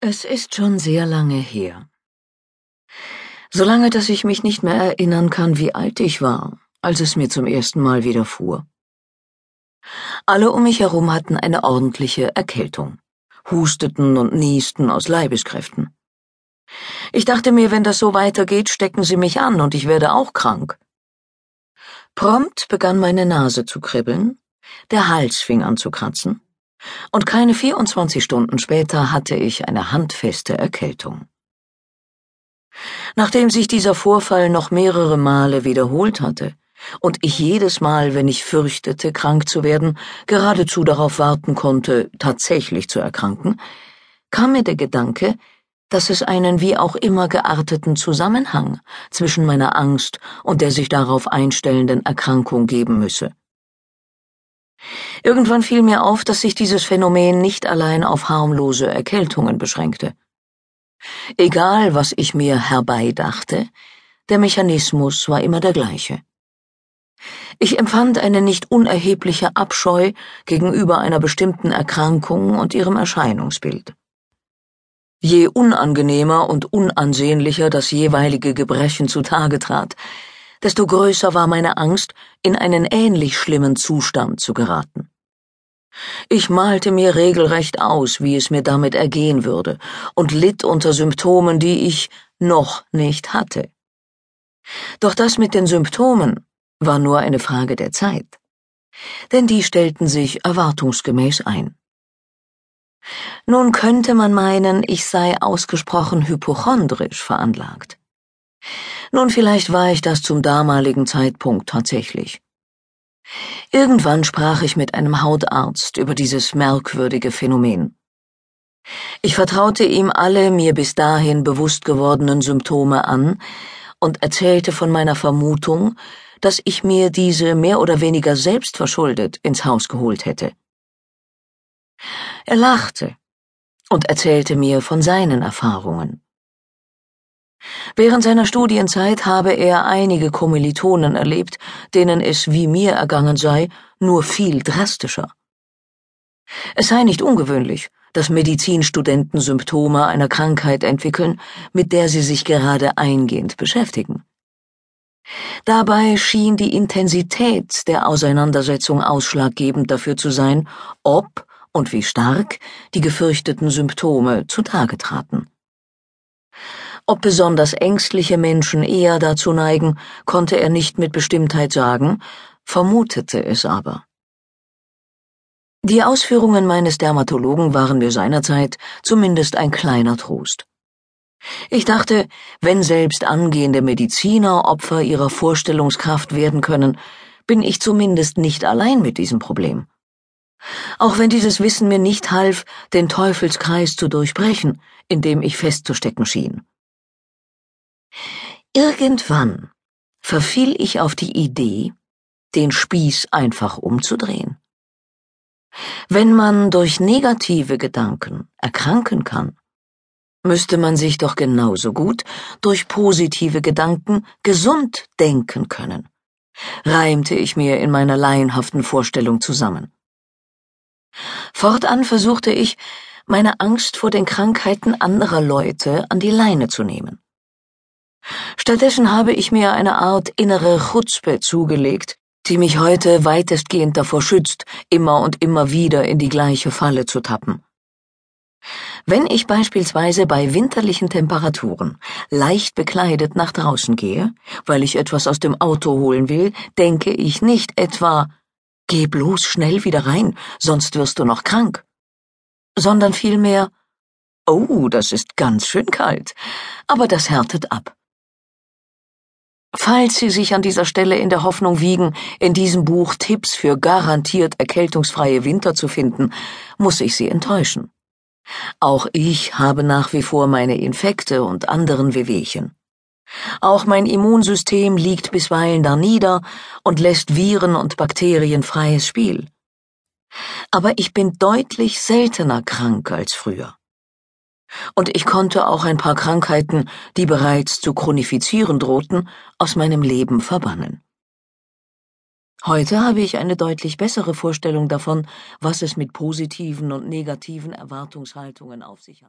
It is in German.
Es ist schon sehr lange her. So lange, dass ich mich nicht mehr erinnern kann, wie alt ich war, als es mir zum ersten Mal widerfuhr. Alle um mich herum hatten eine ordentliche Erkältung, husteten und niesten aus Leibeskräften. Ich dachte mir, wenn das so weitergeht, stecken sie mich an und ich werde auch krank. Prompt begann meine Nase zu kribbeln, der Hals fing an zu kratzen, und keine 24 Stunden später hatte ich eine handfeste Erkältung. Nachdem sich dieser Vorfall noch mehrere Male wiederholt hatte und ich jedes Mal, wenn ich fürchtete, krank zu werden, geradezu darauf warten konnte, tatsächlich zu erkranken, kam mir der Gedanke, dass es einen wie auch immer gearteten Zusammenhang zwischen meiner Angst und der sich darauf einstellenden Erkrankung geben müsse. Irgendwann fiel mir auf, dass sich dieses Phänomen nicht allein auf harmlose Erkältungen beschränkte. Egal, was ich mir herbeidachte, der Mechanismus war immer der gleiche. Ich empfand eine nicht unerhebliche Abscheu gegenüber einer bestimmten Erkrankung und ihrem Erscheinungsbild. Je unangenehmer und unansehnlicher das jeweilige Gebrechen zutage trat, desto größer war meine Angst, in einen ähnlich schlimmen Zustand zu geraten. Ich malte mir regelrecht aus, wie es mir damit ergehen würde, und litt unter Symptomen, die ich noch nicht hatte. Doch das mit den Symptomen war nur eine Frage der Zeit, denn die stellten sich erwartungsgemäß ein. Nun könnte man meinen, ich sei ausgesprochen hypochondrisch veranlagt. Nun, vielleicht war ich das zum damaligen Zeitpunkt tatsächlich. Irgendwann sprach ich mit einem Hautarzt über dieses merkwürdige Phänomen. Ich vertraute ihm alle mir bis dahin bewusst gewordenen Symptome an und erzählte von meiner Vermutung, dass ich mir diese mehr oder weniger selbstverschuldet ins Haus geholt hätte. Er lachte und erzählte mir von seinen Erfahrungen. Während seiner Studienzeit habe er einige Kommilitonen erlebt, denen es wie mir ergangen sei, nur viel drastischer. Es sei nicht ungewöhnlich, dass Medizinstudenten Symptome einer Krankheit entwickeln, mit der sie sich gerade eingehend beschäftigen. Dabei schien die Intensität der Auseinandersetzung ausschlaggebend dafür zu sein, ob und wie stark die gefürchteten Symptome zutage traten. Ob besonders ängstliche Menschen eher dazu neigen, konnte er nicht mit Bestimmtheit sagen, vermutete es aber. Die Ausführungen meines Dermatologen waren mir seinerzeit zumindest ein kleiner Trost. Ich dachte, wenn selbst angehende Mediziner Opfer ihrer Vorstellungskraft werden können, bin ich zumindest nicht allein mit diesem Problem. Auch wenn dieses Wissen mir nicht half, den Teufelskreis zu durchbrechen, in dem ich festzustecken schien. Irgendwann verfiel ich auf die Idee, den Spieß einfach umzudrehen. Wenn man durch negative Gedanken erkranken kann, müsste man sich doch genauso gut durch positive Gedanken gesund denken können, reimte ich mir in meiner laienhaften Vorstellung zusammen. Fortan versuchte ich, meine Angst vor den Krankheiten anderer Leute an die Leine zu nehmen. Stattdessen habe ich mir eine Art innere Chutzpe zugelegt, die mich heute weitestgehend davor schützt, immer und immer wieder in die gleiche Falle zu tappen. Wenn ich beispielsweise bei winterlichen Temperaturen leicht bekleidet nach draußen gehe, weil ich etwas aus dem Auto holen will, denke ich nicht etwa Geh bloß schnell wieder rein, sonst wirst du noch krank, sondern vielmehr Oh, das ist ganz schön kalt, aber das härtet ab. Falls Sie sich an dieser Stelle in der Hoffnung wiegen, in diesem Buch Tipps für garantiert erkältungsfreie Winter zu finden, muss ich Sie enttäuschen. Auch ich habe nach wie vor meine Infekte und anderen Wehwehchen. Auch mein Immunsystem liegt bisweilen da nieder und lässt Viren und Bakterien freies Spiel. Aber ich bin deutlich seltener krank als früher und ich konnte auch ein paar Krankheiten, die bereits zu chronifizieren drohten, aus meinem Leben verbannen. Heute habe ich eine deutlich bessere Vorstellung davon, was es mit positiven und negativen Erwartungshaltungen auf sich hat.